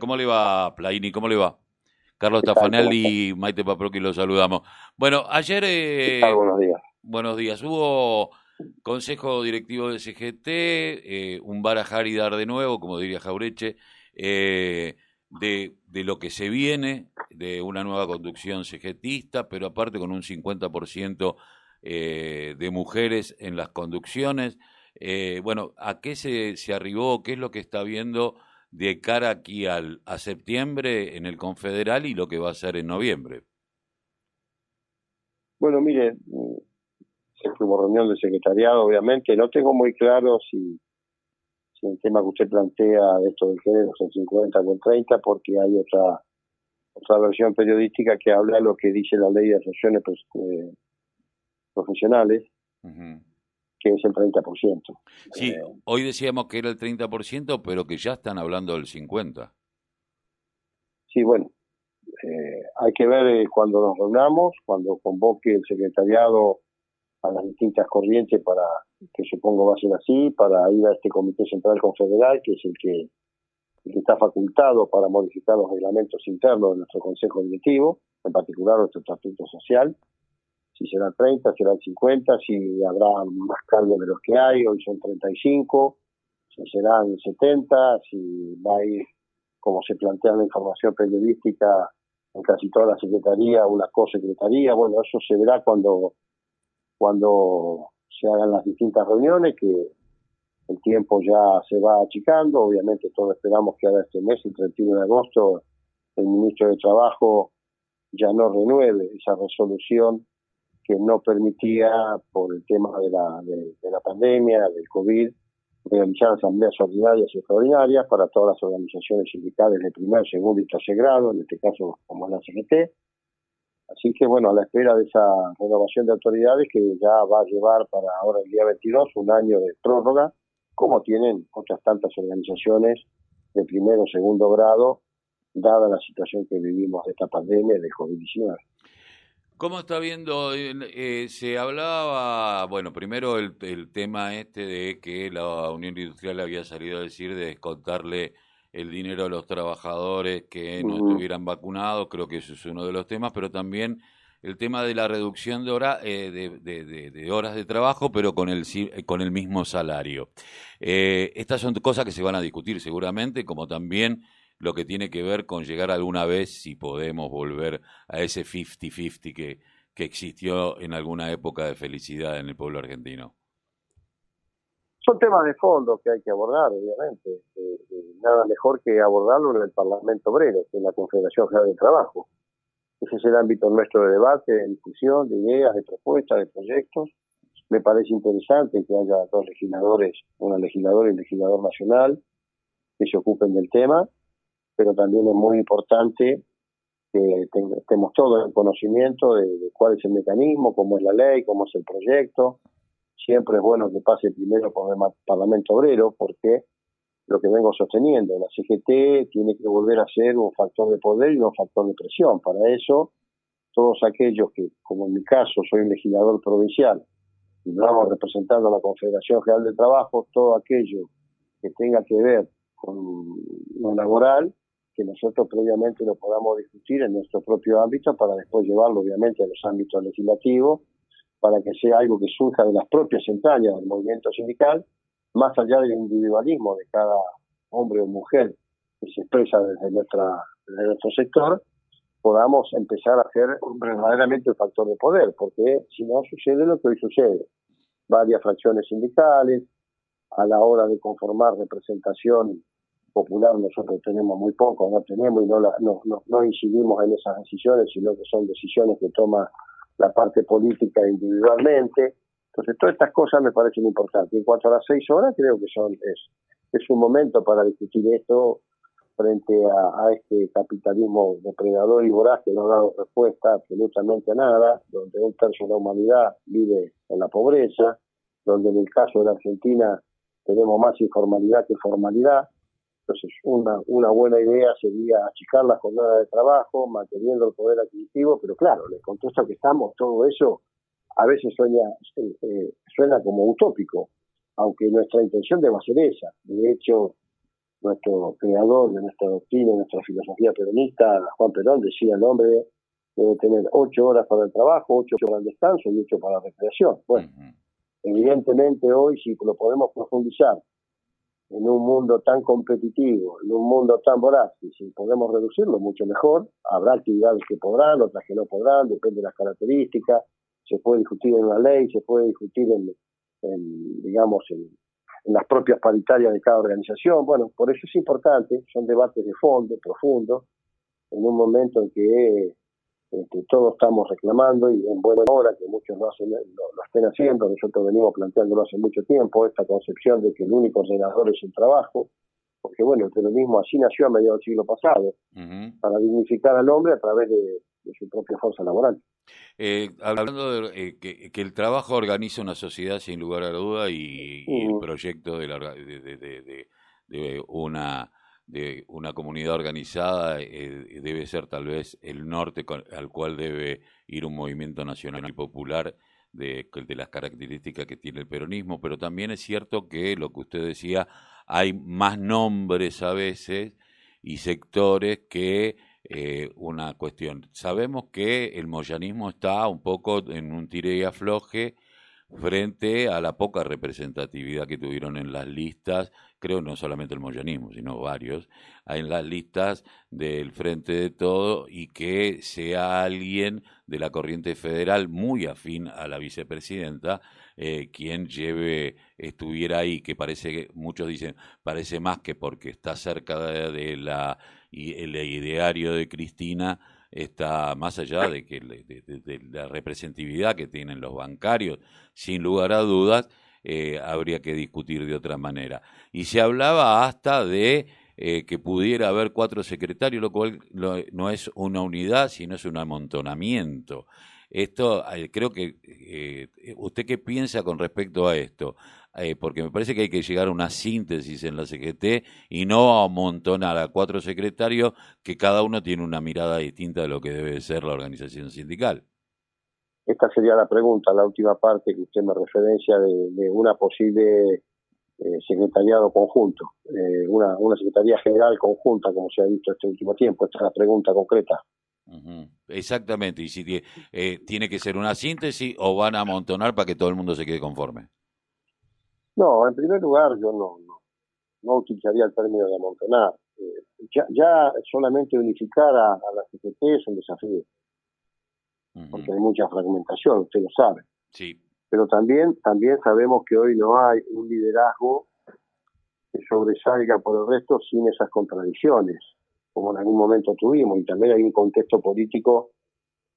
¿cómo le va, Plaini? ¿Cómo le va? Carlos Tafanelli y Maite Paproqui los saludamos. Bueno, ayer... Eh, buenos días. Buenos días. Hubo consejo directivo de CGT, eh, un barajar y dar de nuevo, como diría Jaureche, eh, de, de, lo que se viene, de una nueva conducción CGTista, pero aparte con un 50% eh, de mujeres en las conducciones. Bueno, ¿a qué se, se arribó? ¿Qué es lo que está viendo de cara aquí al, a septiembre en el Confederal y lo que va a ser en noviembre? Bueno, mire, se tuvo reunión del secretariado, obviamente. No tengo muy claro si, si el tema que usted plantea de esto del género son 50 o 30, porque hay otra otra versión periodística que habla de lo que dice la ley de asociaciones pues, eh, profesionales, que es el 30%. Sí, eh, hoy decíamos que era el 30%, pero que ya están hablando del 50%. Sí, bueno, eh, hay que ver eh, cuando nos reunamos, cuando convoque el secretariado a las distintas corrientes para, que supongo va a ser así, para ir a este Comité Central Confederal, que es el que, el que está facultado para modificar los reglamentos internos de nuestro Consejo Directivo, en particular nuestro Estatuto Social, si será 30, será 50, si habrá más cargos de los que hay, hoy son 35, si serán 70, si va a ir, como se plantea en la información periodística, en casi toda la secretaría, una co-secretaría, bueno, eso se verá cuando, cuando se hagan las distintas reuniones, que el tiempo ya se va achicando, obviamente todos esperamos que haga este mes, el 31 de agosto, el ministro de Trabajo ya no renueve esa resolución que no permitía, por el tema de la, de, la pandemia, del COVID, realizar asambleas ordinarias y extraordinarias para todas las organizaciones sindicales de primer, segundo y tercer grado, en este caso como la CGT. Así que, bueno, a la espera de esa renovación de autoridades que ya va a llevar para ahora el día 22 un año de prórroga, como tienen otras tantas organizaciones de primero o segundo grado, dada la situación que vivimos de esta pandemia de COVID-19. ¿Cómo está viendo? Eh, se hablaba, bueno, primero el, tema este de que la Unión Industrial había salido a decir de descontarle el dinero a los trabajadores que no estuvieran vacunados, creo que eso es uno de los temas, pero también el tema de la reducción de, hora, eh, de, horas de trabajo, pero con el, con el mismo salario. Eh, estas son cosas que se van a discutir seguramente, como también lo que tiene que ver con llegar alguna vez, si podemos volver a ese 50-50 que, que existió en alguna época de felicidad en el pueblo argentino? Son temas de fondo que hay que abordar, obviamente. Eh, eh, nada mejor que abordarlo en el Parlamento Obrero, en la Confederación General del Trabajo. Ese es el ámbito nuestro de debate, de discusión, de ideas, de propuestas, de proyectos. Me parece interesante que haya dos legisladores, una legisladora y un legislador nacional, que se ocupen del tema pero también es muy importante que estemos todos en conocimiento de, cuál es el mecanismo, cómo es la ley, cómo es el proyecto. Siempre es bueno que pase primero por el Parlamento Obrero, porque lo que vengo sosteniendo, la CGT tiene que volver a ser un factor de poder y un factor de presión. Para eso, todos aquellos que, como en mi caso, soy un legislador provincial y vamos representando a la Confederación General de Trabajo, todo aquello que tenga que ver con lo laboral, que nosotros previamente lo podamos discutir en nuestro propio ámbito para después llevarlo obviamente a los ámbitos legislativos, para que sea algo que surja de las propias entrañas del movimiento sindical, más allá del individualismo de cada hombre o mujer que se expresa desde, nuestra, desde nuestro sector, podamos empezar a ser verdaderamente un factor de poder, porque si no sucede lo que hoy sucede. Varias fracciones sindicales, a la hora de conformar representación popular nosotros tenemos muy poco, no tenemos y no, no, no, incidimos en esas decisiones, sino que son decisiones que toma la parte política individualmente. Entonces, todas estas cosas me parecen importantes. En cuanto a las seis horas, creo que son es, es un momento para discutir esto frente a, a, este capitalismo depredador y voraz que no ha dado respuesta absolutamente a nada, donde un tercio de la humanidad vive en la pobreza, donde en el caso de la Argentina tenemos más informalidad que formalidad, entonces, una, una buena idea sería achicar la jornada de trabajo, manteniendo el poder adquisitivo, pero claro, en el contexto que estamos, todo eso a veces suena, eh, eh, suena como utópico, aunque nuestra intención debe ser esa. De hecho, nuestro creador de nuestra doctrina, de nuestra filosofía peronista, Juan Perón, decía el hombre debe tener ocho horas para el trabajo, ocho para el descanso y ocho para la recreación. Bueno, evidentemente hoy si lo podemos profundizar en un mundo tan competitivo, en un mundo tan voraz, y si podemos reducirlo, mucho mejor. Habrá actividades que podrán, otras que no podrán, depende de las características. Se puede discutir en la ley, se puede discutir en, digamos, en, las propias paritarias de cada organización. Bueno, por eso es importante, son debates de fondo, profundos, en un momento en que este, todos estamos reclamando y en buena hora que muchos lo, hacen, lo, estén haciendo, nosotros venimos planteándolo hace mucho tiempo, esta concepción de que el único ordenador es el trabajo, porque bueno, el peronismo así nació a mediados del siglo pasado, para dignificar al hombre a través de, su propia fuerza laboral. Eh, hablando de eh, que, el trabajo organiza una sociedad sin lugar a duda y, el proyecto de, la, de, de una de una comunidad organizada eh, debe ser tal vez el norte al cual debe ir un movimiento nacional y popular de, de, las características que tiene el peronismo, pero también es cierto que lo que usted decía, hay más nombres a veces y sectores que eh, una cuestión. Sabemos que el moyanismo está un poco en un tire y afloje frente a la poca representatividad que tuvieron en las listas, creo no solamente el moyanismo, sino varios, en las listas del Frente de Todo y que sea alguien de la corriente federal muy afín a la vicepresidenta eh, quien lleve, estuviera ahí, que parece que muchos dicen, parece más que porque está cerca de, la, ideario de Cristina, está más allá de que de, la representatividad que tienen los bancarios, sin lugar a dudas, eh, habría que discutir de otra manera. Y se hablaba hasta de eh, que pudiera haber cuatro secretarios, lo cual no es una unidad, sino es un amontonamiento. Esto, eh, creo que, ¿usted qué piensa con respecto a esto? Eh, porque me parece que hay que llegar a una síntesis en la CGT y no amontonar a cuatro secretarios que cada uno tiene una mirada distinta de lo que debe ser la organización sindical. Esta sería la pregunta, la última parte que usted me referencia de, una posible eh, secretariado conjunto, eh, una, una secretaría general conjunta, como se ha visto este último tiempo. Esta es la pregunta concreta. Exactamente, y si tiene que ser una síntesis o van a amontonar para que todo el mundo se quede conforme. No, en primer lugar yo no, no, utilizaría el término de amontonar. Eh, ya, ya, solamente unificar a, la CGT es un desafío, porque hay mucha fragmentación, usted lo sabe. Sí. Pero también, también sabemos que hoy no hay un liderazgo que sobresalga por el resto sin esas contradicciones, como en algún momento tuvimos, y también hay un contexto político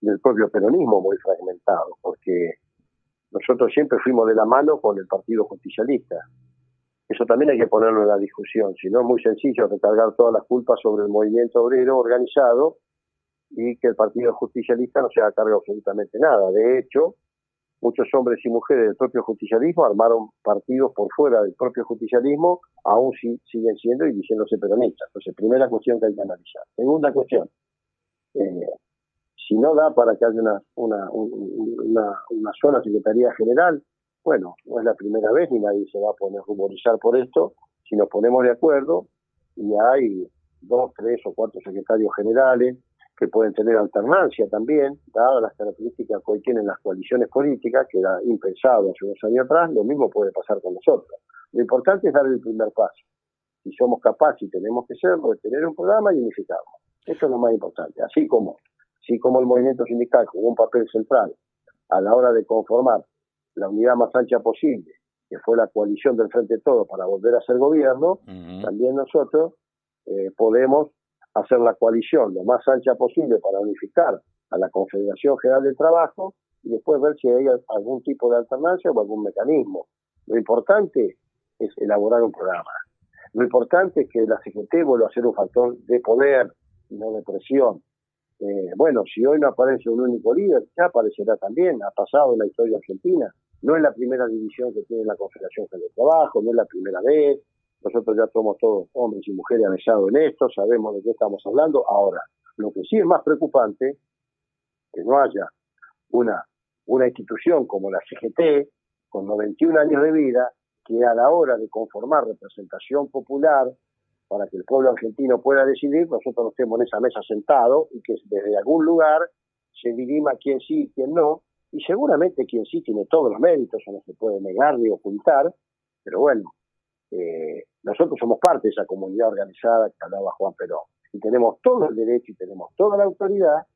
del propio peronismo muy fragmentado, porque nosotros siempre fuimos de la mano con el Partido Justicialista. Eso también hay que ponerlo en la discusión, si no es muy sencillo recargar todas las culpas sobre el movimiento obrero organizado y que el Partido Justicialista no se haga cargo absolutamente nada. De hecho, muchos hombres y mujeres del propio justicialismo armaron partidos por fuera del propio justicialismo, aún siguen siendo y diciéndose peronistas. Entonces, primera cuestión que hay que analizar. Segunda cuestión, eh, si no da para que haya una, una, una, una sola Secretaría General, bueno, no es la primera vez ni nadie se va a poner ruborizar por esto. Si nos ponemos de acuerdo y hay dos, tres o cuatro secretarios generales que pueden tener alternancia también, dadas las características que hoy tienen las coaliciones políticas, que era impensado hace unos años atrás, lo mismo puede pasar con nosotros. Lo importante es dar el primer paso. Si somos capaces y tenemos que serlo, de tener un programa y unificarlo. Eso es lo más importante. Así como así como el movimiento sindical jugó un papel central a la hora de conformar la unidad más ancha posible, que fue la coalición del Frente Todo para volver a ser gobierno, también nosotros eh, podemos hacer la coalición lo más ancha posible para unificar a la Confederación General del Trabajo y después ver si hay algún tipo de alternancia o algún mecanismo. Lo importante es elaborar un programa. Lo importante es que la CGT vuelva a ser un factor de poder y no de presión. Eh, bueno, si hoy no aparece un único líder, ya aparecerá también, ha pasado en la historia argentina. No es la primera división que tiene la Confederación de Trabajo, no es la primera vez. Nosotros ya somos todos hombres y mujeres avisados en esto, sabemos de qué estamos hablando. Ahora, lo que sí es más preocupante, que no haya una, una institución como la CGT, con 91 años de vida, que a la hora de conformar representación popular para que el pueblo argentino pueda decidir, nosotros no estemos en esa mesa sentados y que desde algún lugar se dirima quién sí y quién no, y seguramente quien sí tiene todos los méritos, eso no se puede negar ni ocultar, pero bueno, eh, nosotros somos parte de esa comunidad organizada que hablaba Juan Perón, y tenemos todo el derecho y tenemos toda la autoridad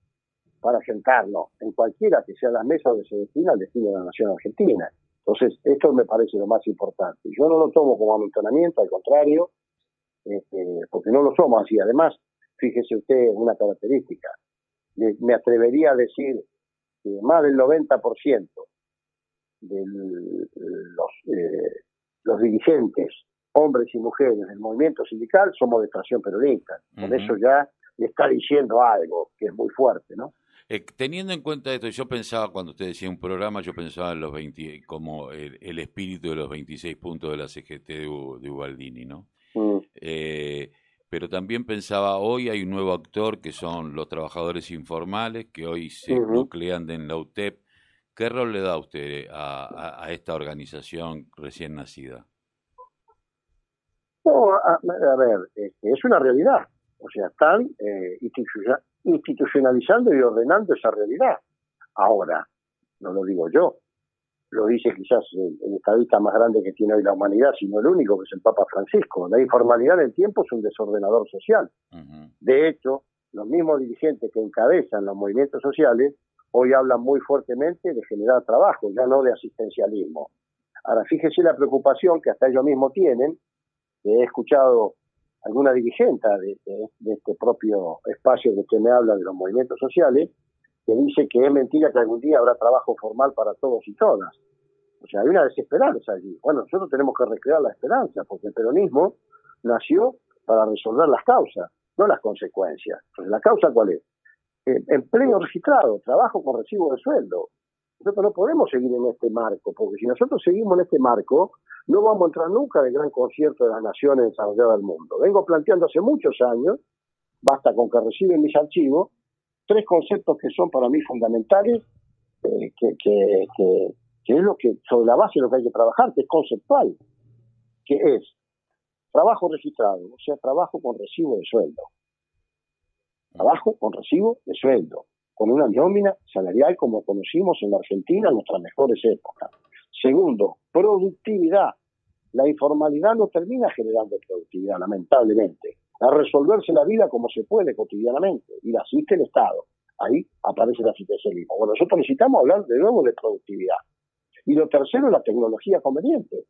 para sentarnos en cualquiera que sea la mesa donde se destina el destino de la nación argentina. Entonces, esto me parece lo más importante. Yo no lo tomo como amontonamiento, al contrario, este, porque no lo somos así. Además, fíjese usted una característica. Me atrevería a decir que más del 90% de los, eh, los dirigentes, hombres y mujeres del movimiento sindical, somos de extracción peronista. Con eso ya está diciendo algo que es muy fuerte, ¿no? Eh, teniendo en cuenta esto, yo pensaba, cuando usted decía un programa, yo pensaba en los 20, como el, espíritu de los 26 puntos de la CGT de, de Ubaldini, ¿no? Mm. Eh, pero también pensaba, hoy hay un nuevo actor que son los trabajadores informales, que hoy se nuclean en la UTEP. ¿Qué rol le da usted a, esta organización recién nacida? a, ver, este, es una realidad. O sea, están eh, institucionalizando y ordenando esa realidad. Ahora, no lo digo yo, lo dice quizás el, estadista más grande que tiene hoy la humanidad, sino el único, que es el Papa Francisco. La informalidad en el tiempo es un desordenador social. De hecho, los mismos dirigentes que encabezan los movimientos sociales hoy hablan muy fuertemente de generar trabajo, ya no de asistencialismo. Ahora, fíjese la preocupación que hasta ellos mismos tienen, que he escuchado alguna dirigente de, de, este propio espacio que usted me habla de los movimientos sociales, que dice que es mentira que algún día habrá trabajo formal para todos y todas. O sea, hay una desesperanza allí. Bueno, nosotros tenemos que recrear la esperanza, porque el peronismo nació para resolver las causas, no las consecuencias. Entonces, ¿la causa cuál es? Eh, empleo registrado, trabajo con recibo de sueldo. Nosotros no podemos seguir en este marco, porque si nosotros seguimos en este marco, no vamos a entrar nunca en el gran concierto de las naciones desarrolladas del mundo. Vengo planteando hace muchos años, basta con que reciben mis archivos, tres conceptos que son para mí fundamentales, eh, que, que, es lo que, sobre la base de lo que hay que trabajar, que es conceptual, que es trabajo registrado, o sea, trabajo con recibo de sueldo. Trabajo con recibo de sueldo, con una nómina salarial como conocimos en la Argentina en nuestras mejores épocas. Segundo, productividad. La informalidad no termina generando productividad, lamentablemente a resolverse la vida como se puede cotidianamente y la asiste el Estado. Ahí aparece el asistencialismo. Bueno, nosotros necesitamos hablar de nuevo de productividad. Y lo tercero, la tecnología conveniente.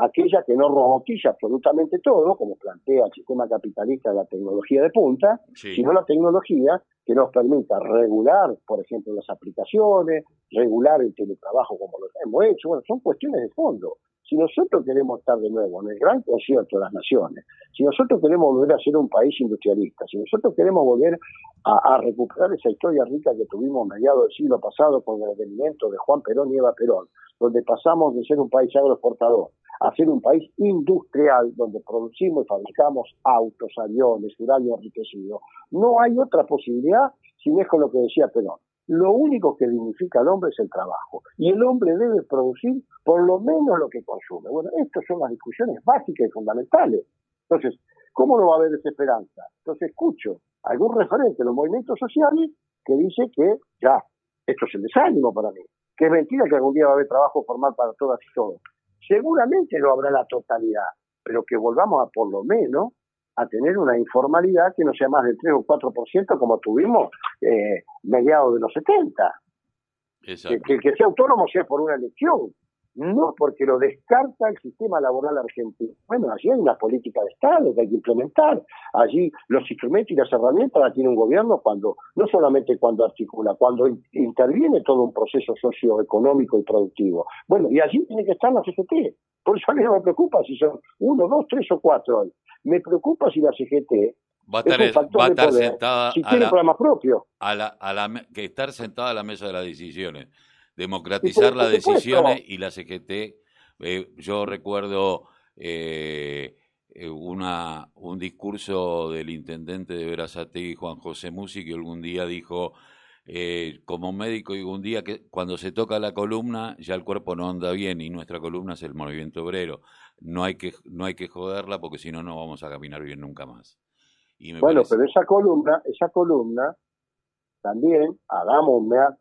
Aquella que no robotiza absolutamente todo, como plantea el sistema capitalista de la tecnología de punta, sino la tecnología que nos permita regular, por ejemplo, las aplicaciones, regular el teletrabajo como lo hemos hecho. Bueno, son cuestiones de fondo. Si nosotros queremos estar de nuevo en el gran concierto de las naciones, si nosotros queremos volver a ser un país industrialista, si nosotros queremos volver a, recuperar esa historia rica que tuvimos a mediados del siglo pasado con el advenimiento de Juan Perón y Eva Perón, donde pasamos de ser un país agroexportador a ser un país industrial, donde producimos y fabricamos autos, aviones, uranio enriquecido, no hay otra posibilidad si no es con lo que decía Perón lo único que dignifica al hombre es el trabajo. Y el hombre debe producir por lo menos lo que consume. Bueno, estas son las discusiones básicas y fundamentales. Entonces, ¿cómo no va a haber desesperanza? Entonces escucho algún referente de los movimientos sociales que dice que ya, esto es el desánimo para mí, que es mentira que algún día va a haber trabajo formal para todas y todos. Seguramente no habrá la totalidad, pero que volvamos a por lo menos a tener una informalidad que no sea más del 3 o 4% como tuvimos eh, mediados de los 70. Que, que, que sea autónomo sea por una elección, no porque lo descarta el sistema laboral argentino. Bueno, allí hay una política de Estado que hay que implementar. Allí los instrumentos y las herramientas las tiene un gobierno cuando, no solamente cuando articula, cuando interviene todo un proceso socioeconómico y productivo. Bueno, y allí tiene que estar la CGT. Por eso a mí no me preocupa si son uno, dos, tres o cuatro hoy. Me preocupa si la CGT va a estar, va a estar sentada si propio. A la, a la, que estar sentada a la mesa de las decisiones democratizar las decisiones y la CGT. Eh, yo recuerdo eh, eh, una, un discurso del intendente de Verazategui, Juan José Musi, que algún día dijo, eh, como médico digo un día que cuando se toca la columna ya el cuerpo no anda bien y nuestra columna es el movimiento obrero. No hay que, no hay que joderla porque si no, no vamos a caminar bien nunca más. Bueno, pero esa columna, esa columna también hagamos una,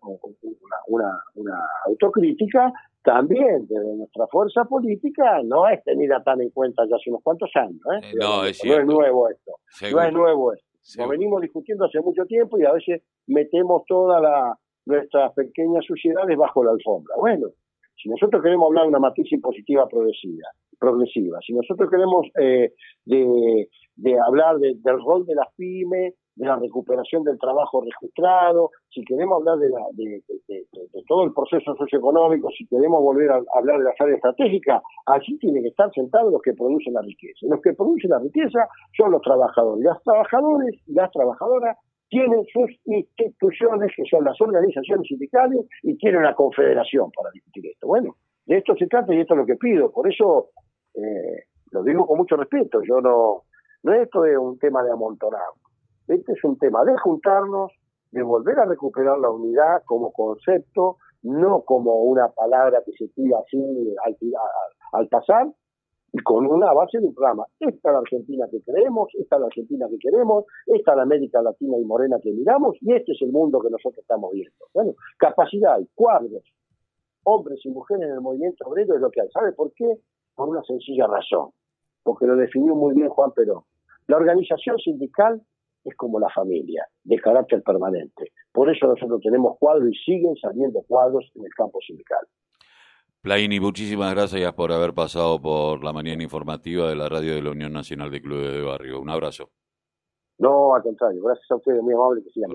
una, una, autocrítica, también desde nuestra fuerza política no es tenida tan en cuenta ya hace unos cuantos años. ¿eh? eh no, es no, es nuevo esto. No es nuevo esto. Lo venimos discutiendo hace mucho tiempo y a veces metemos todas nuestras pequeñas suciedades bajo la alfombra. Bueno, si nosotros queremos hablar de una matriz impositiva progresiva, progresiva si nosotros queremos eh, de, de, hablar del rol de las pymes, de la recuperación del trabajo registrado, si queremos hablar de, la, de, todo el proceso socioeconómico, si queremos volver a hablar de las áreas estratégicas, allí tienen que estar sentados los que producen la riqueza. Los que producen la riqueza son los trabajadores. Los trabajadores y las trabajadoras tienen sus instituciones, que son las organizaciones sindicales, y tienen una confederación para discutir esto. Bueno, de esto se trata y esto es lo que pido. Por eso eh, lo digo con mucho respeto. Yo no, no esto es un tema de amontonado este es un tema de juntarnos, de volver a recuperar la unidad como concepto, no como una palabra que se tira así al, pasar, y con una base de un programa. Esta es la Argentina que creemos, esta es la Argentina que queremos, esta es la América Latina y Morena que miramos, y este es el mundo que nosotros estamos viendo. Bueno, capacidad y cuadros, hombres y mujeres en el movimiento obrero es lo que hay. ¿Sabe por qué? Por una sencilla razón, porque lo definió muy bien Juan Perón. La organización sindical es como la familia, de carácter permanente. Por eso nosotros tenemos cuadros y siguen saliendo cuadros en el campo sindical. Plaini, muchísimas gracias por haber pasado por la mañana informativa de la radio de la Unión Nacional de Clubes de Barrio. Un abrazo. No, al contrario, gracias a ustedes, muy amable, que sigan.